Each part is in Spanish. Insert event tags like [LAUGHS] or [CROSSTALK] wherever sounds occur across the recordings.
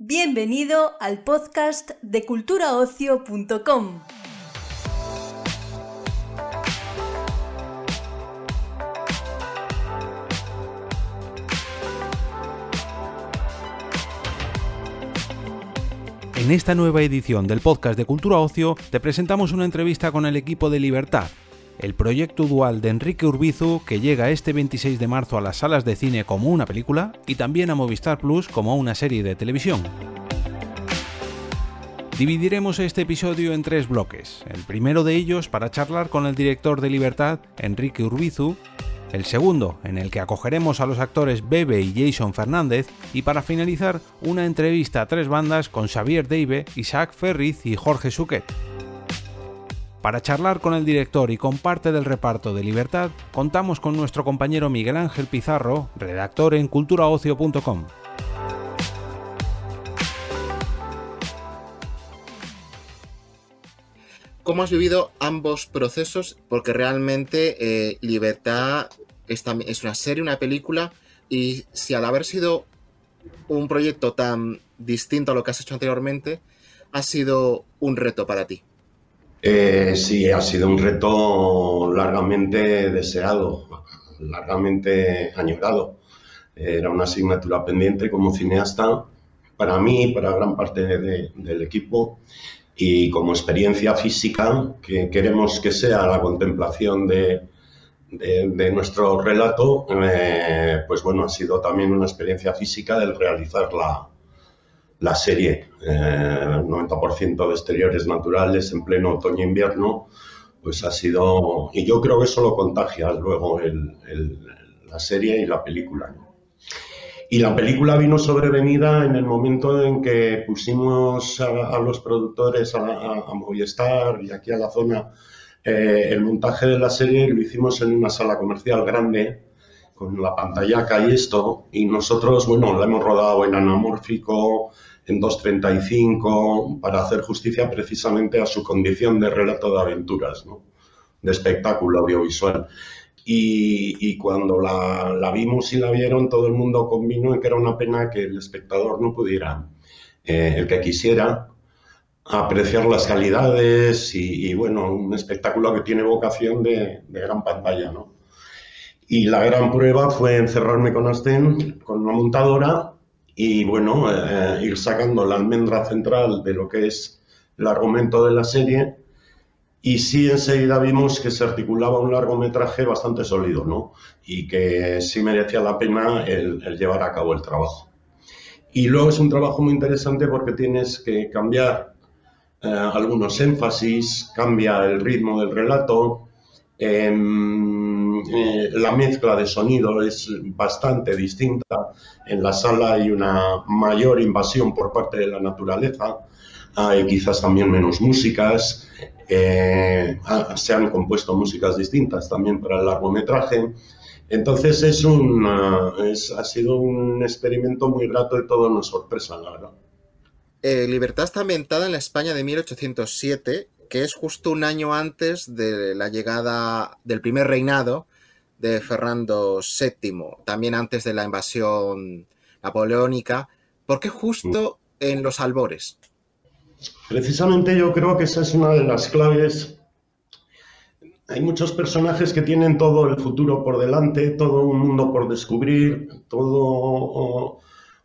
Bienvenido al podcast de culturaocio.com. En esta nueva edición del podcast de Cultura Ocio te presentamos una entrevista con el equipo de Libertad, el proyecto dual de Enrique Urbizu que llega este 26 de marzo a las salas de cine como una película y también a Movistar Plus como una serie de televisión. Dividiremos este episodio en tres bloques. El primero de ellos para charlar con el director de Libertad, Enrique Urbizu, el segundo, en el que acogeremos a los actores Bebe y Jason Fernández, y para finalizar, una entrevista a tres bandas con Xavier Deive, Isaac Ferriz y Jorge Suquet. Para charlar con el director y con parte del reparto de Libertad, contamos con nuestro compañero Miguel Ángel Pizarro, redactor en culturaocio.com. ¿Cómo has vivido ambos procesos? Porque realmente eh, Libertad es, es una serie, una película, y si al haber sido un proyecto tan distinto a lo que has hecho anteriormente, ha sido un reto para ti. Eh, sí, ha sido un reto largamente deseado, largamente añorado. Era una asignatura pendiente como cineasta para mí, para gran parte del equipo y como experiencia física que queremos que sea la contemplación de, de, nuestro relato, eh, pues bueno, ha sido también una experiencia física del realizar la, la serie, eh, 90% de exteriores naturales en pleno otoño-invierno, pues ha sido, y yo creo que eso lo contagia luego el, la serie y la película. Y la película vino sobrevenida en el momento en que pusimos a, los productores, a, a, Movistar y aquí a la zona, eh, el montaje de la serie lo hicimos en una sala comercial grande, con la pantallaca y esto, y nosotros, bueno, la hemos rodado en anamórfico, en 2.35 para hacer justicia precisamente a su condición de relato de aventuras, ¿no? de espectáculo audiovisual. Y, cuando la, vimos y la vieron, todo el mundo convino en que era una pena que el espectador no pudiera, eh, el que quisiera, apreciar las calidades y, bueno, un espectáculo que tiene vocación de gran pantalla, ¿no? Y la gran prueba fue encerrarme con Asten, con una montadora, y bueno, eh, ir sacando la almendra central de lo que es el argumento de la serie y sí enseguida vimos que se articulaba un largometraje bastante sólido, ¿no? Y que sí merecía la pena el, llevar a cabo el trabajo. Y luego es un trabajo muy interesante porque tienes que cambiar eh, algunos énfasis, cambia el ritmo del relato, Em, eh, la mezcla de sonido es bastante distinta. En la sala hay una mayor invasión por parte de la naturaleza. Hay quizás también menos músicas. Eh, ah, se han compuesto músicas distintas también para el largometraje. Entonces es un, ha sido un experimento muy grato y todo una sorpresa, la verdad. Eh, Libertad está ambientada en la España de 1807 que es justo un año antes de la llegada del primer reinado de Fernando VII, también antes de la invasión napoleónica. ¿Por qué justo en los albores? Precisamente yo creo que esa es una de las claves. Hay muchos personajes que tienen todo el futuro por delante, todo un mundo por descubrir, todo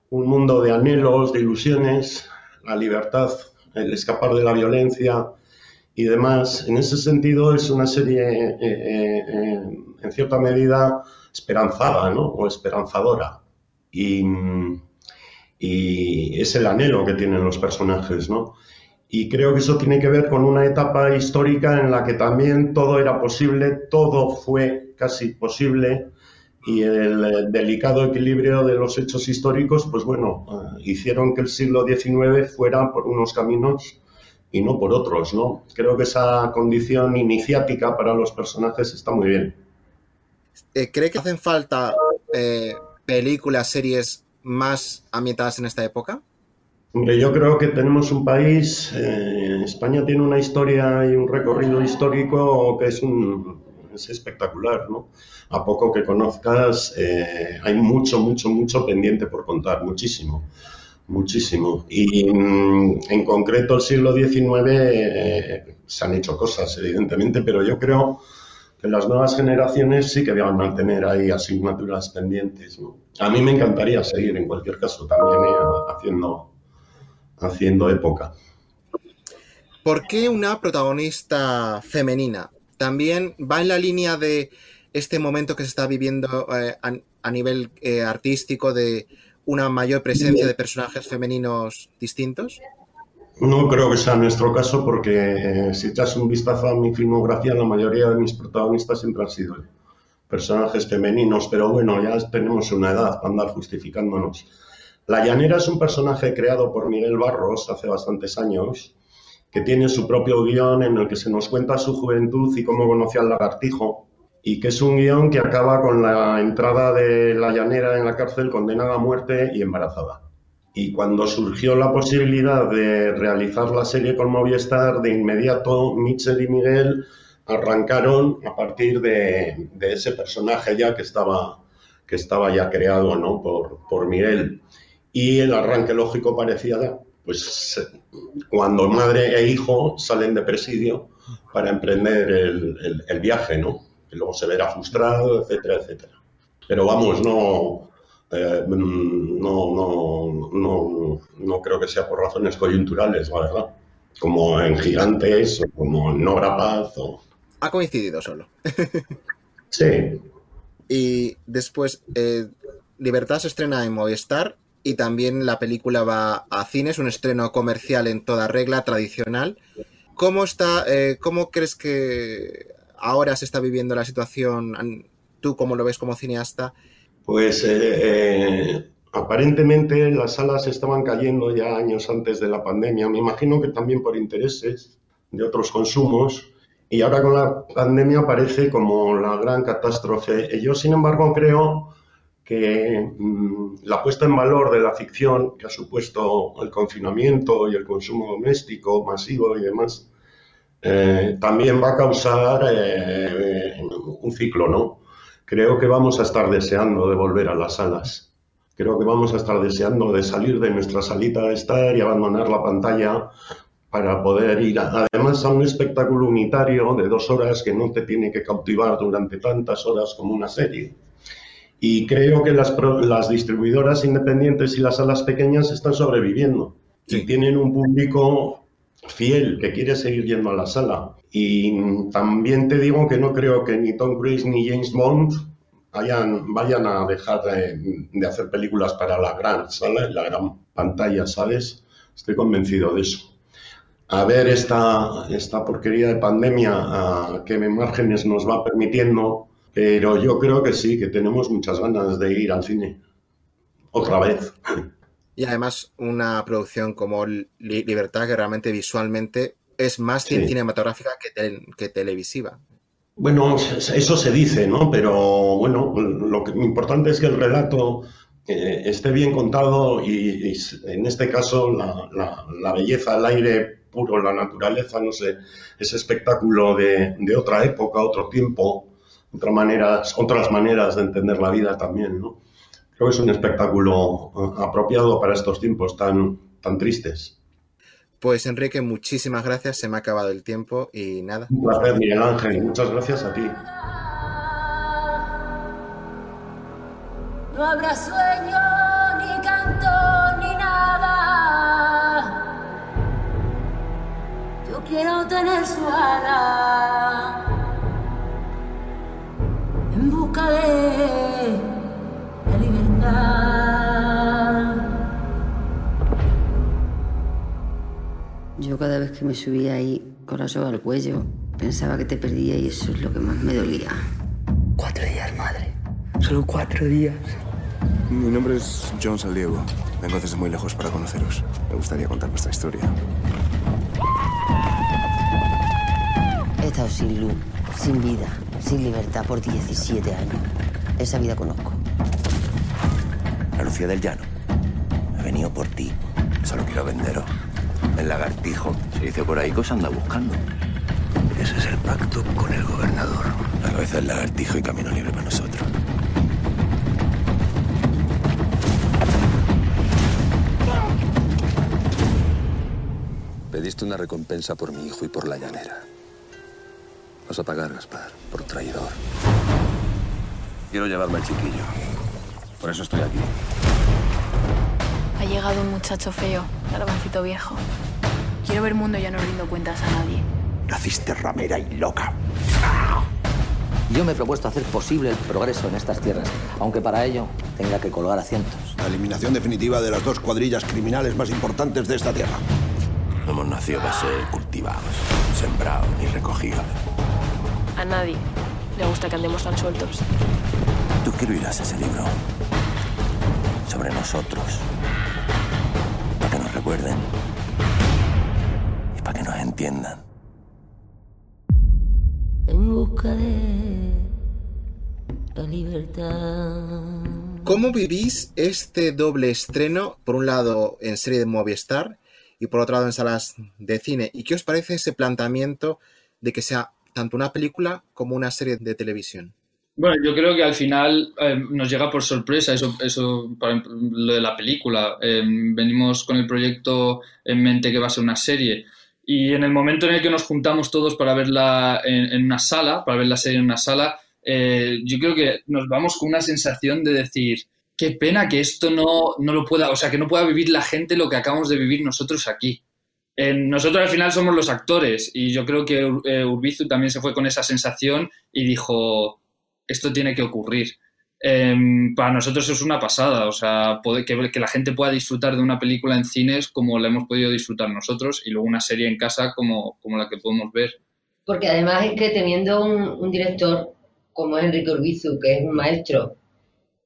un mundo de anhelos, de ilusiones, la libertad, el escapar de la violencia, y demás. En ese sentido es una serie eh, eh, eh, en cierta medida esperanzada ¿no? o esperanzadora. Y, y, es el anhelo que tienen los personajes. ¿no? Y creo que eso tiene que ver con una etapa histórica en la que también todo era posible, todo fue casi posible y el delicado equilibrio de los hechos históricos, pues bueno, hicieron que el siglo XIX fuera por unos caminos y no por otros, ¿no? Creo que esa condición iniciática para los personajes está muy bien. Eh, ¿Cree que hacen falta eh, películas, series más ambientadas en esta época? Hombre, yo creo que tenemos un país, eh, España tiene una historia y un recorrido histórico que es, un, es espectacular, ¿no? A poco que conozcas, hay mucho, mucho, mucho pendiente por contar, muchísimo muchísimo. Y mm, en concreto el siglo XIX se han hecho cosas, evidentemente, pero yo creo que las nuevas generaciones sí que van a tener ahí asignaturas pendientes. A mí me encantaría seguir, en cualquier caso, también eh, haciendo, haciendo época. ¿Por qué una protagonista femenina? También va en la línea de este momento que se está viviendo eh, a, nivel artístico de una mayor presencia de personajes femeninos distintos? No creo que sea nuestro caso porque eh, si echas un vistazo a mi filmografía, la mayoría de mis protagonistas siempre han sido personajes femeninos, pero bueno, ya tenemos una edad para andar justificándonos. La Llanera es un personaje creado por Miguel Barros hace bastantes años, que tiene su propio guion en el que se nos cuenta su juventud y cómo conocía al lagartijo, y que es un guion que acaba con la entrada de la llanera en la cárcel condenada a muerte y embarazada. Y cuando surgió la posibilidad de realizar la serie con Movistar, de inmediato Mitchell y Miguel arrancaron a partir de, ese personaje ya que estaba, que estaba ya creado ¿no? por, por Miguel. Y el arranque lógico parecía, pues, cuando madre e hijo salen de presidio para emprender el, el viaje, ¿no? luego se verá frustrado, etcétera, etcétera. Pero vamos, no, eh, no, no, no, no, creo que sea por razones coyunturales, la verdad. Como en Gigantes o como en Nora Paz. O... Ha coincidido solo. [LAUGHS] sí. Y después, eh, Libertad se estrena en Movistar y también la película va a cines, un estreno comercial en toda regla, tradicional. ¿Cómo está, eh, cómo crees que ahora se está viviendo la situación, tú cómo lo ves como cineasta. Pues eh, eh, aparentemente las salas estaban cayendo ya años antes de la pandemia, me imagino que también por intereses de otros consumos, y ahora con la pandemia parece como la gran catástrofe. Yo, sin embargo, creo que mm, la puesta en valor de la ficción que ha supuesto el confinamiento y el consumo doméstico masivo y demás, eh, también va a causar eh, un ciclo, ¿no? Creo que vamos a estar deseando de volver a las salas. Creo que vamos a estar deseando de salir de nuestra salita de estar y abandonar la pantalla para poder ir además a un espectáculo unitario de dos horas que no te tiene que cautivar durante tantas horas como una serie. Y creo que las, las distribuidoras independientes y las salas pequeñas están sobreviviendo y tienen un público fiel que quiere seguir yendo a la sala. Y también te digo que no creo que ni Tom Cruise ni James Bond vayan, vayan a dejar de, hacer películas para la gran sala, la gran pantalla, ¿sabes? Estoy convencido de eso. A ver esta, esta porquería de pandemia, a qué márgenes nos va permitiendo, pero yo creo que sí, que tenemos muchas ganas de ir al cine. Otra vez. Y además una producción como Libertad que realmente visualmente es más cinematográfica que, televisiva. Bueno, eso se dice, ¿no? Pero bueno, lo que, importante es que el relato eh, esté bien contado y, en este caso la, belleza, el aire puro, la naturaleza, no sé, ese espectáculo de, de otra época, otro tiempo, otra maneras, otras maneras de entender la vida también, ¿no? Creo que es un espectáculo eh, apropiado para estos tiempos tan, tan tristes. Pues Enrique, muchísimas gracias. Se me ha acabado el tiempo y nada. Un placer, Miguel Ángel. Muchas gracias a ti. No habrá sueño, ni canto, ni nada. Yo quiero tener su ala en busca de yo cada vez que me subía ahí con la soga al cuello, pensaba que te perdía y eso es lo que más me dolía. Cuatro días, madre. Solo cuatro días. Mi nombre es John Saldiego. Vengo desde muy lejos para conoceros. Me gustaría contar vuestra historia. He estado sin luz, sin vida, sin libertad por 17 años. Esa vida conozco. La Lucía del Llano. He venido por ti. Solo quiero venderos. El lagartijo. Se dice por ahí que os anda buscando. Ese es el pacto con el gobernador. La cabeza del lagartijo y camino libre para nosotros. Pediste una recompensa por mi hijo y por la llanera. Vas a pagar, Gaspar, por traidor. Quiero llevarme al chiquillo. Por eso estoy aquí. Ha llegado un muchacho feo, garbancito viejo. Quiero ver mundo y ya no rindo cuentas a nadie. Naciste ramera y loca. Yo me he propuesto hacer posible el progreso en estas tierras, aunque para ello tenga que colgar a cientos. La eliminación definitiva de las dos cuadrillas criminales más importantes de esta tierra. No hemos nacido para ser cultivados, sembrados ni recogidos. A nadie le gusta que andemos tan sueltos. Tú escribirás ese libro sobre nosotros. Para que nos recuerden. Y para que nos entiendan. En busca de la libertad. ¿Cómo vivís este doble estreno, por un lado en serie de Movistar y por otro lado en salas de cine? ¿Y qué os parece ese planteamiento de que sea tanto una película como una serie de televisión? Bueno, yo creo que al final eh, nos llega por sorpresa eso, eso para lo de la película. Eh, venimos con el proyecto en mente que va a ser una serie. Y en el momento en el que nos juntamos todos para verla en, en una sala, para ver la serie en una sala, eh, yo creo que nos vamos con una sensación de decir, qué pena que esto no, no lo pueda, o sea, que no pueda vivir la gente lo que acabamos de vivir nosotros aquí. Eh, nosotros al final somos los actores y yo creo que eh, Urbizu también se fue con esa sensación y dijo, esto tiene que ocurrir. Eh, para nosotros es una pasada, o sea, poder, que, que, la gente pueda disfrutar de una película en cines como la hemos podido disfrutar nosotros y luego una serie en casa como, como la que podemos ver. Porque además es que teniendo un, un director como es Enrique Urbizu, que es un maestro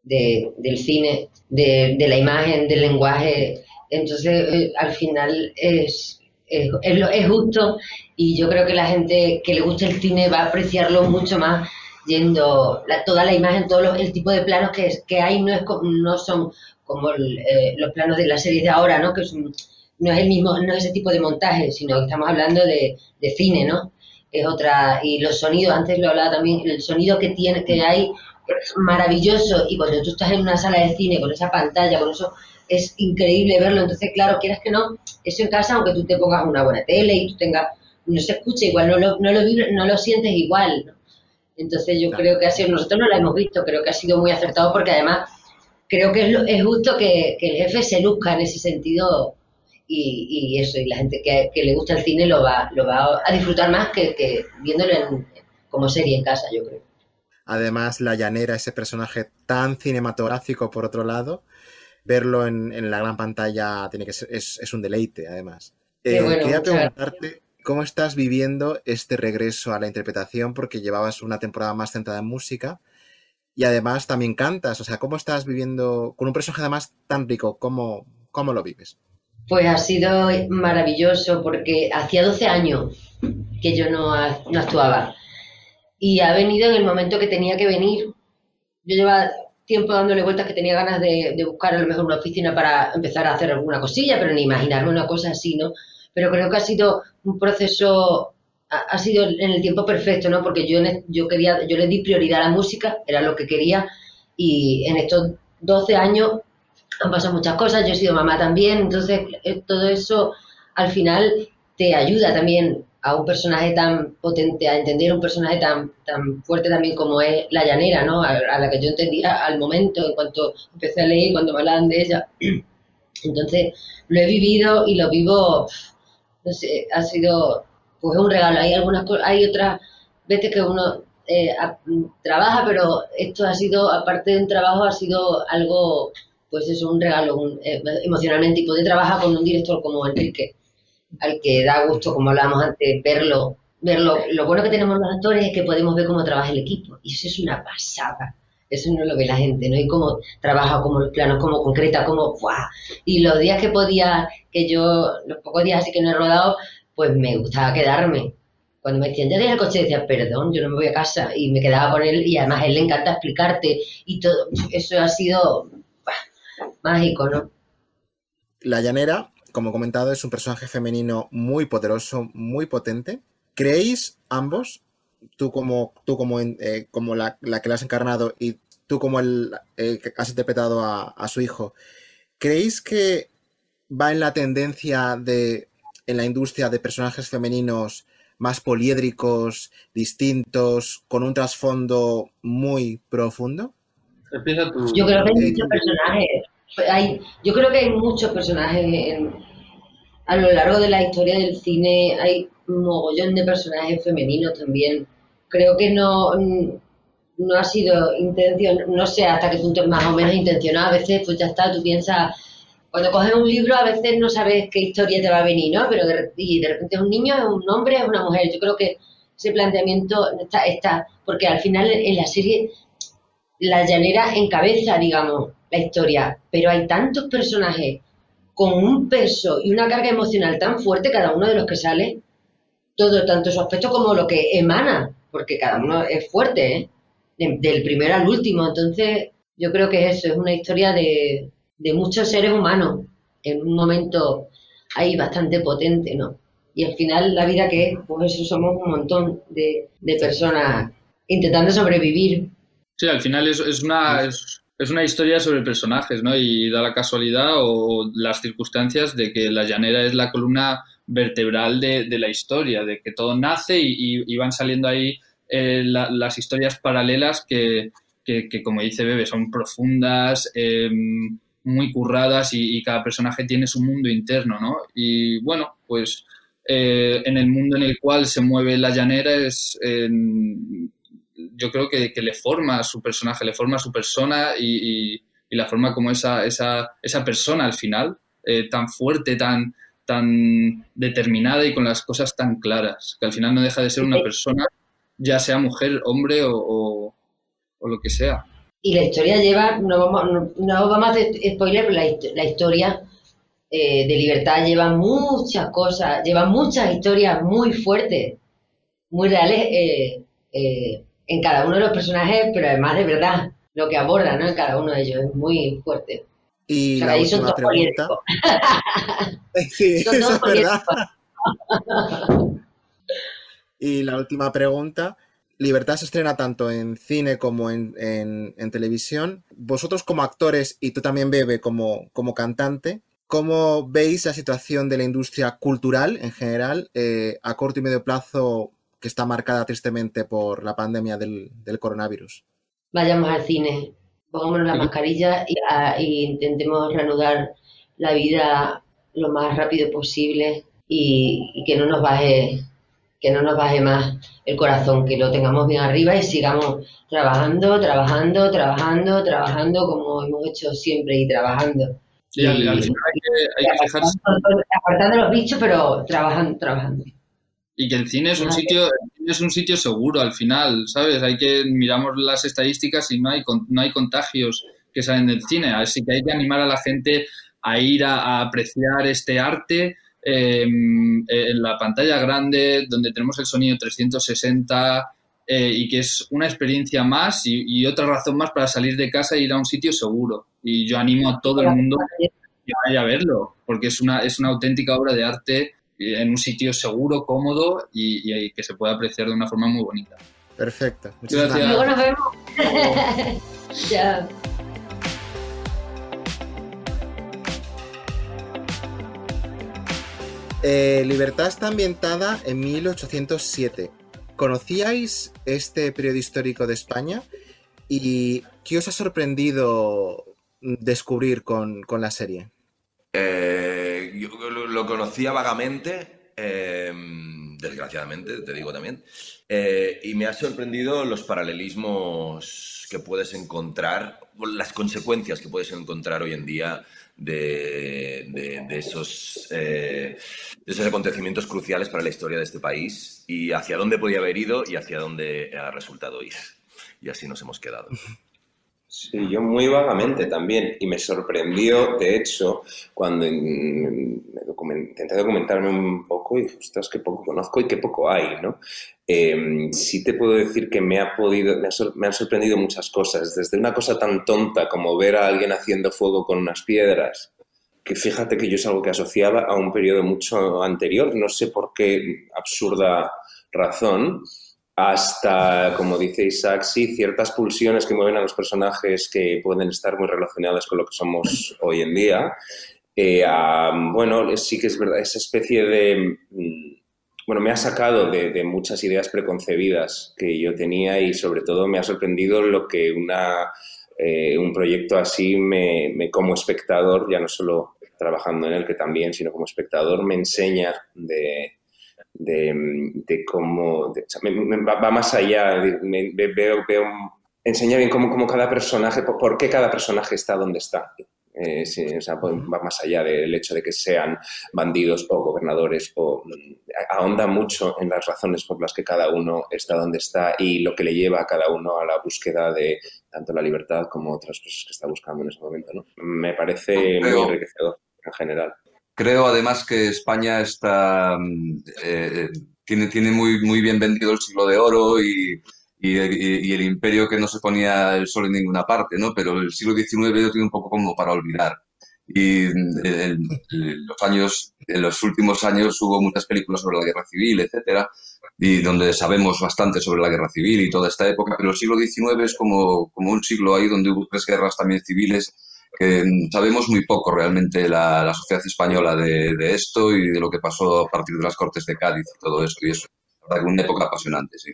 de, del cine, de, de, la imagen, del lenguaje, entonces eh, al final es, es, es, es justo y yo creo que la gente que le gusta el cine va a apreciarlo mucho más yendo la, toda la imagen, todo lo, el tipo de planos que, que hay no, es, no son como eh, los planos de las series de ahora, ¿no? Que es un, no es el mismo, no es ese tipo de montaje, sino que estamos hablando de, de cine, ¿no? Es otra, y los sonidos, antes lo hablaba también, el sonido que tiene, que hay es maravilloso, y cuando tú estás en una sala de cine con esa pantalla, con eso, es increíble verlo, entonces claro, quieras que no, eso en casa, aunque tú te pongas una buena tele y tú tengas, no se escucha igual, no lo, no lo, no lo sientes igual, ¿no? Entonces yo claro. creo que ha sido, nosotros no la hemos visto, creo que ha sido muy acertado porque además creo que es, lo, es justo que, que, el jefe se luzca en ese sentido y, y eso, y la gente que, que, le gusta el cine lo va, lo va a disfrutar más que, que viéndolo en, como serie en casa, yo creo. Además, La Llanera, ese personaje tan cinematográfico por otro lado, verlo en, en la gran pantalla tiene que ser, es, es un deleite, además. Eh, bueno, quería preguntarte cómo estás viviendo este regreso a la interpretación, porque llevabas una temporada más centrada en música y además también cantas. O sea, ¿cómo estás viviendo con un personaje además tan rico? ¿Cómo, cómo lo vives? Pues ha sido maravilloso porque hacía 12 años que yo no, actuaba y ha venido en el momento que tenía que venir. Yo llevaba tiempo dándole vueltas que tenía ganas de, de, buscar a lo mejor una oficina para empezar a hacer alguna cosilla, pero ni imaginarme una cosa así, ¿no? Pero creo que ha sido un proceso, ha, sido en el tiempo perfecto, ¿no? Porque yo, yo quería, yo le di prioridad a la música, era lo que quería, y en estos 12 años han pasado muchas cosas, yo he sido mamá también, entonces eh, todo eso al final te ayuda también a un personaje tan potente, a entender un personaje tan, tan fuerte también como es la llanera, ¿no? A, a, la que yo entendía al momento, en cuanto empecé a leer, cuando me hablaban de ella. [CLEARS THROAT] Entonces, lo he vivido y lo vivo, no sé, ha sido pues un regalo. Hay algunas hay otras veces que uno eh, trabaja, pero esto ha sido, aparte de un trabajo, ha sido algo, pues es un regalo eh, emocionalmente y poder trabajar con un director como Enrique al que da gusto, como hablábamos antes, verlo. verlo. Lo bueno que tenemos los actores es que podemos ver cómo trabaja el equipo. Y eso es una pasada. Eso no lo ve la gente, ¿no? Y cómo trabaja, cómo los planos, cómo concreta, cómo... ¡buah! Y los días que podía, que yo, los pocos días así que no he rodado, pues me gustaba quedarme. Cuando me decían, ya el coche, decía, perdón, yo no me voy a casa. Y me quedaba con él y además a él le encanta explicarte. Y todo, eso ha sido ¡buah! mágico, ¿no? La llanera como he comentado, es un personaje femenino muy poderoso, muy potente. ¿Creéis ambos, tú como, tú como, eh, como la, la, que la has encarnado y tú como el eh, que has interpretado a, a, su hijo, ¿creéis que va en la tendencia de en la industria de personajes femeninos más poliédricos, distintos, con un trasfondo muy profundo? Empieza tú. Yo creo que hay muchos personajes. Hay, yo creo que hay muchos personajes en- a lo largo de la historia del cine. Hay un mogollón de personajes femeninos también. Creo que no, no ha sido intención, no sé hasta qué punto es más o menos intencionado. A veces, pues ya está, tú piensas, cuando coges un libro, a veces no sabes qué historia te va a venir, ¿no? Pero de, y de repente es un niño, es un hombre, es una mujer. Yo creo que ese planteamiento está, está porque al final en la serie la llanera encabeza, digamos, la historia, pero hay tantos personajes con un peso y una carga emocional tan fuerte, cada uno de los que sale, todo, tanto su aspecto como lo que emana, porque cada uno es fuerte, ¿eh? De- del primero al último. Entonces, yo creo que es eso, es una historia de, de muchos seres humanos, en un momento ahí bastante potente, ¿no? Y al final, la vida que es, pues eso, somos un montón de, de personas intentando sobrevivir. Sí, al final es, es una, es, es una historia sobre personajes, ¿no? Y da la casualidad o las circunstancias de que la llanera es la columna vertebral de, de la historia, de que todo nace y, van saliendo ahí eh, la- las historias paralelas que, que, como dice Bebe, son profundas, eh, muy curradas y, y cada personaje tiene su mundo interno, ¿no? Y bueno, pues eh, en el mundo en el cual se mueve la llanera es... yo creo que, que le forma a su personaje, le forma a su persona y, y- la forma como esa, esa, esa persona al final, eh, tan fuerte, tan, tan determinada y con las cosas tan claras, que al final no deja de ser una persona, ya sea mujer, hombre o, o- lo que sea. Y la historia lleva, no vamos, no, vamos a hacer spoiler, pero la, la historia eh, de libertad lleva muchas cosas, lleva muchas historias muy fuertes, muy reales eh, en cada uno de los personajes, pero además de verdad, lo que aborda ¿no? en cada uno de ellos es muy fuerte. Y O sea, la ahí son última todos pregunta. Sí, [LAUGHS] Son eso todos es verdad. Y la última pregunta. Libertad se estrena tanto en cine como en, en- en televisión. Vosotros como actores y tú también, Bebe, como, como cantante, ¿cómo veis la situación de la industria cultural en general eh, a corto y medio plazo que está marcada tristemente por la pandemia del, del coronavirus? vayamos al cine, pongámonos la mascarilla y, a- y intentemos reanudar la vida lo más rápido posible y, y que no nos baje, que no nos baje más el corazón, que lo tengamos bien arriba y sigamos trabajando, trabajando, trabajando, trabajando como hemos hecho siempre y trabajando. Sí, al, final hay que, hay que dejarse Apartando los bichos, pero trabajando, trabajando. Y que el cine es un sitio, es un sitio seguro al final, ¿sabes? Hay que miramos las estadísticas y no hay no hay contagios que salen del cine, así que hay que animar a la gente a ir a, a apreciar este arte eh, en la pantalla grande, donde tenemos el sonido 360 eh, y que es una experiencia más y, y otra razón más para salir de casa e ir a un sitio seguro. Y yo animo a todo el mundo que vaya a verlo, porque es una, es una auténtica obra de arte en un sitio seguro, cómodo y, y que se puede apreciar de una forma muy bonita. Perfecto. Muchísimas Gracias. Luego nos vemos. [LAUGHS] ya. Eh, Libertad está ambientada en 1807. ¿Conocíais este periodo histórico de España? ¿Y qué os ha sorprendido descubrir con, con la serie? Eh, yo lo, conocía vagamente, eh, desgraciadamente, te digo también, eh, y me ha sorprendido los paralelismos que puedes encontrar, las consecuencias que puedes encontrar hoy en día de esos, eh, de esos acontecimientos cruciales para la historia de este país y hacia dónde podía haber ido y hacia dónde ha resultado ir. Y así nos hemos quedado. Sí, yo muy vagamente también. Y me sorprendió, de hecho, cuando me document- intenté documentarme un poco y dije, ostras, qué poco conozco y qué poco hay, ¿no? Eh, sí te puedo decir que me ha podido, me, ha me han sorprendido muchas cosas, desde una cosa tan tonta como ver a alguien haciendo fuego con unas piedras, que fíjate que yo es algo que asociaba a un periodo mucho anterior, no sé por qué absurda razón, hasta, como dice Isaac, sí, ciertas pulsiones que mueven a los personajes que pueden estar muy relacionadas con lo que somos hoy en día. eh, bueno, sí que es verdad, esa especie de... mm, Bueno, me ha sacado de, muchas ideas preconcebidas que yo tenía y sobre todo me ha sorprendido lo que una, eh, un proyecto así me- como espectador, ya no solo trabajando en él, que también, sino como espectador, me enseña de, de, de cómo... de- o sea, me- me- va, más allá, me- veo, veo, enseña bien cómo, cómo cada personaje, por, qué cada personaje está donde está. Eh, sí, o sea, pues, va más allá del hecho de que sean bandidos o gobernadores o mm, ahonda mucho en las razones por las que cada uno está donde está y lo que le lleva a cada uno a la búsqueda de tanto la libertad como otras cosas que está buscando en ese momento. ¿no? Me parece muy enriquecedor en general. Creo además que España está, mm, eh, tiene, tiene muy, muy bien vendido el siglo de oro y, y, y- y el imperio que no se ponía el sol en ninguna parte, ¿no? Pero el siglo XIX lo tiene un poco como para olvidar. Y mm, en, en los años, en los últimos años hubo muchas películas sobre la guerra civil, etcétera, y donde sabemos bastante sobre la guerra civil y toda esta época, pero el siglo XIX es como, como un siglo ahí donde hubo tres guerras también civiles que sabemos muy poco realmente la, la sociedad española de, esto y de lo que pasó a partir de las Cortes de Cádiz y todo esto. Y eso, la verdad una época apasionante, sí.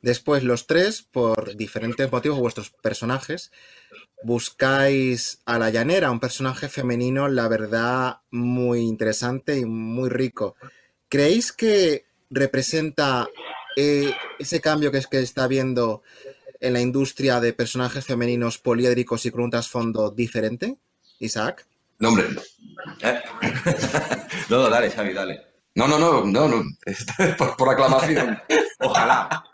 Después, los tres, por diferentes motivos, vuestros personajes, buscáis a la llanera, un personaje femenino, la verdad, muy interesante y muy rico. ¿Creéis que representa eh, ese cambio que es que está habiendo en la industria de personajes femeninos poliédricos y con un trasfondo diferente? Isaac. No, hombre. ¿Eh? [LAUGHS] no, no, dale, Xavi, dale. No, no, no, no, no. [LAUGHS] por, aclamación. Ojalá.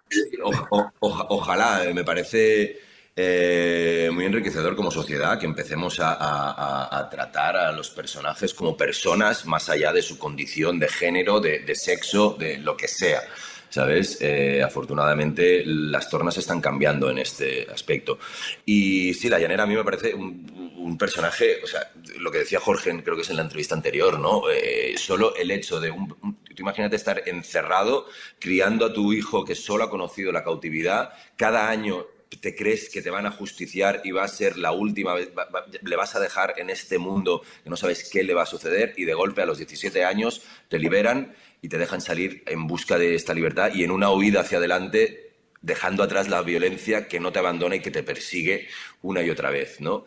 Ojalá, eh, me parece eh, muy enriquecedor como sociedad que empecemos a, tratar a los personajes como personas más allá de su condición de género, de sexo, de lo que sea. ¿Sabes? Eh, afortunadamente las tornas están cambiando en este aspecto. Y sí, la llanera a mí me parece un, un personaje, o sea, lo que decía Jorge, creo que es en la entrevista anterior, ¿no? Eh, solo el hecho de un, un- tú imagínate estar encerrado, criando a tu hijo que solo ha conocido la cautividad, cada año te crees que te van a justiciar y va a ser la última vez, va- va- le vas a dejar en este mundo que no sabes qué le va a suceder y de golpe a los 17 años te liberan y te dejan salir en busca de esta libertad y en una huida hacia adelante dejando atrás la violencia que no te abandona y que te persigue una y otra vez, ¿no?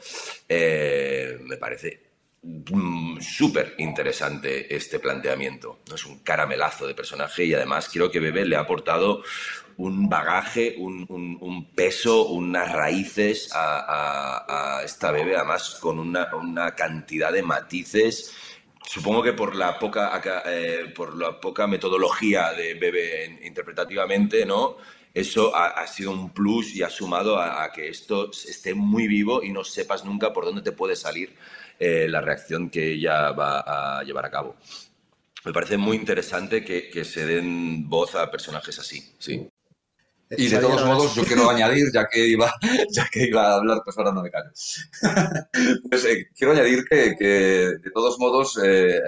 Eh, me parece mm, súper interesante este planteamiento. ¿no? Es un caramelazo de personaje y además creo que Bebé le ha aportado un bagaje, un, peso, unas raíces a, a- esta Bebé, además con una, una cantidad de matices. Supongo que por la poca, eh, por la poca metodología de Bebe en- interpretativamente, ¿no? Eso ha, sido un plus y ha sumado a, a que esto esté muy vivo y no sepas nunca por dónde te puede salir eh, la reacción que ella va a llevar a cabo. Me parece muy interesante que, que se den voz a personajes así, sí. Y de todos modos, [LAUGHS] yo quiero añadir, ya que iba, [LAUGHS] ya que iba a hablar, pues ahora no me callo. [LAUGHS] Pues eh, quiero añadir que, que, de todos modos, eh,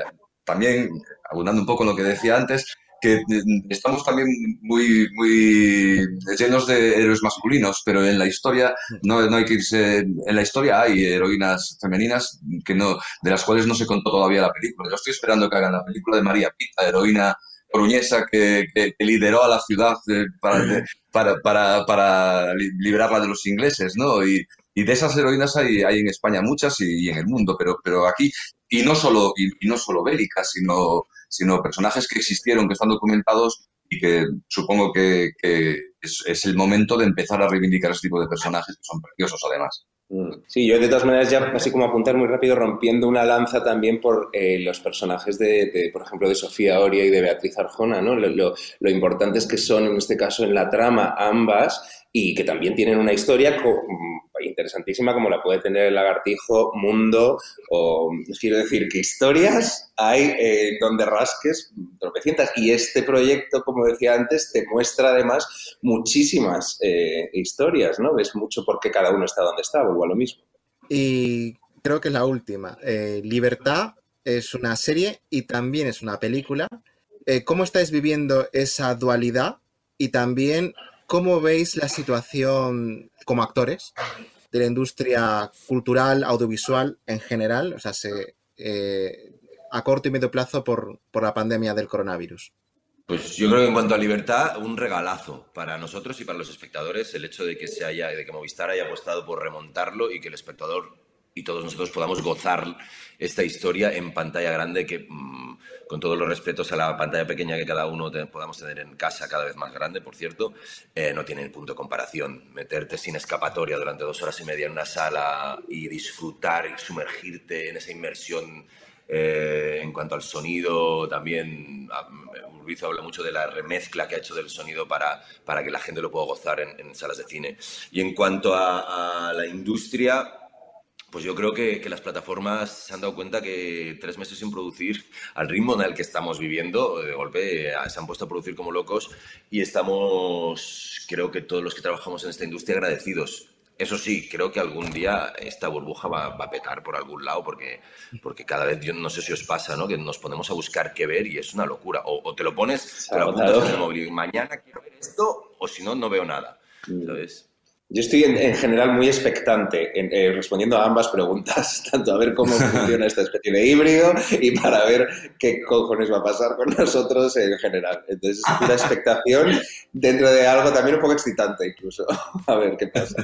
también, abundando un poco en lo que decía antes, que mm, estamos también muy, muy llenos de héroes masculinos, pero en la historia no, no hay que irse. En la historia hay heroínas femeninas que no, de las cuales no se contó todavía la película. Yo estoy esperando que hagan la película de María Pita, heroína coruñesa que, que- que lideró a la ciudad eh, para, para, para, para li- liberarla de los ingleses, ¿no? Y, y de esas heroínas hay, hay en España muchas y, y en el mundo, pero, pero aquí, y no solo, y, y no solo bélicas, sino, sino personajes que existieron, que están documentados y que supongo que, que es, es el momento de empezar a reivindicar ese tipo de personajes que son preciosos además. Mm. Sí, yo de todas maneras ya así como apuntar muy rápido rompiendo una lanza también por eh, los personajes de, de, por ejemplo, de Sofía Oria y de Beatriz Arjona, ¿no? Lo, lo, lo importantes que son en este caso en la trama ambas y que también tienen una historia mm, interesantísima como la puede tener el lagartijo, Mundo o quiero decir que historias hay eh, donde rasques y este proyecto, como decía antes, te muestra además muchísimas eh, historias, ¿no? Ves mucho por qué cada uno está donde está, vuelvo a lo mismo. Y creo que es la última. Eh, Libertad es una serie y también es una película. Eh, ¿Cómo estáis viviendo esa dualidad? Y también, ¿cómo veis la situación como actores de la industria cultural, audiovisual en general? O sea, se a corto y medio plazo por, por la pandemia del coronavirus? Pues yo creo que en cuanto a libertad, un regalazo para nosotros y para los espectadores el hecho de que se haya, de que Movistar haya apostado por remontarlo y que el espectador y todos nosotros podamos gozar esta historia en pantalla grande que, mm, con todos los respetos a la pantalla pequeña que cada uno podamos tener en casa, cada vez más grande, por cierto, eh, no tiene punto de comparación. Meterte sin escapatoria durante dos horas y media en una sala y disfrutar y sumergirte en esa inmersión eh, en cuanto al sonido, también ah, Urbizo habla mucho de la remezcla que ha hecho del sonido para, para que la gente lo pueda gozar en, salas de cine. Y en cuanto a, la industria, pues yo creo que, las plataformas se han dado cuenta que tres meses sin producir, al ritmo en el que estamos viviendo, de golpe eh, se han puesto a producir como locos y estamos, creo que todos los que trabajamos en esta industria, agradecidos. Eso sí, creo que algún día esta burbuja va, a petar por algún lado porque, porque cada vez, yo no sé si os pasa, ¿no? Que nos ponemos a buscar qué ver y es una locura. O, te lo pones, te lo apuntas en el móvil y mañana quiero ver esto o si no, no veo nada. Mm. ¿Sabes? Yo estoy en, general muy expectante eh, respondiendo a ambas preguntas, [LAUGHS] tanto a ver cómo [LAUGHS] funciona esta especie de híbrido y para ver qué cojones va a pasar con nosotros en general. Entonces, es una [LAUGHS] expectación dentro de algo también un poco excitante incluso. A ver qué pasa.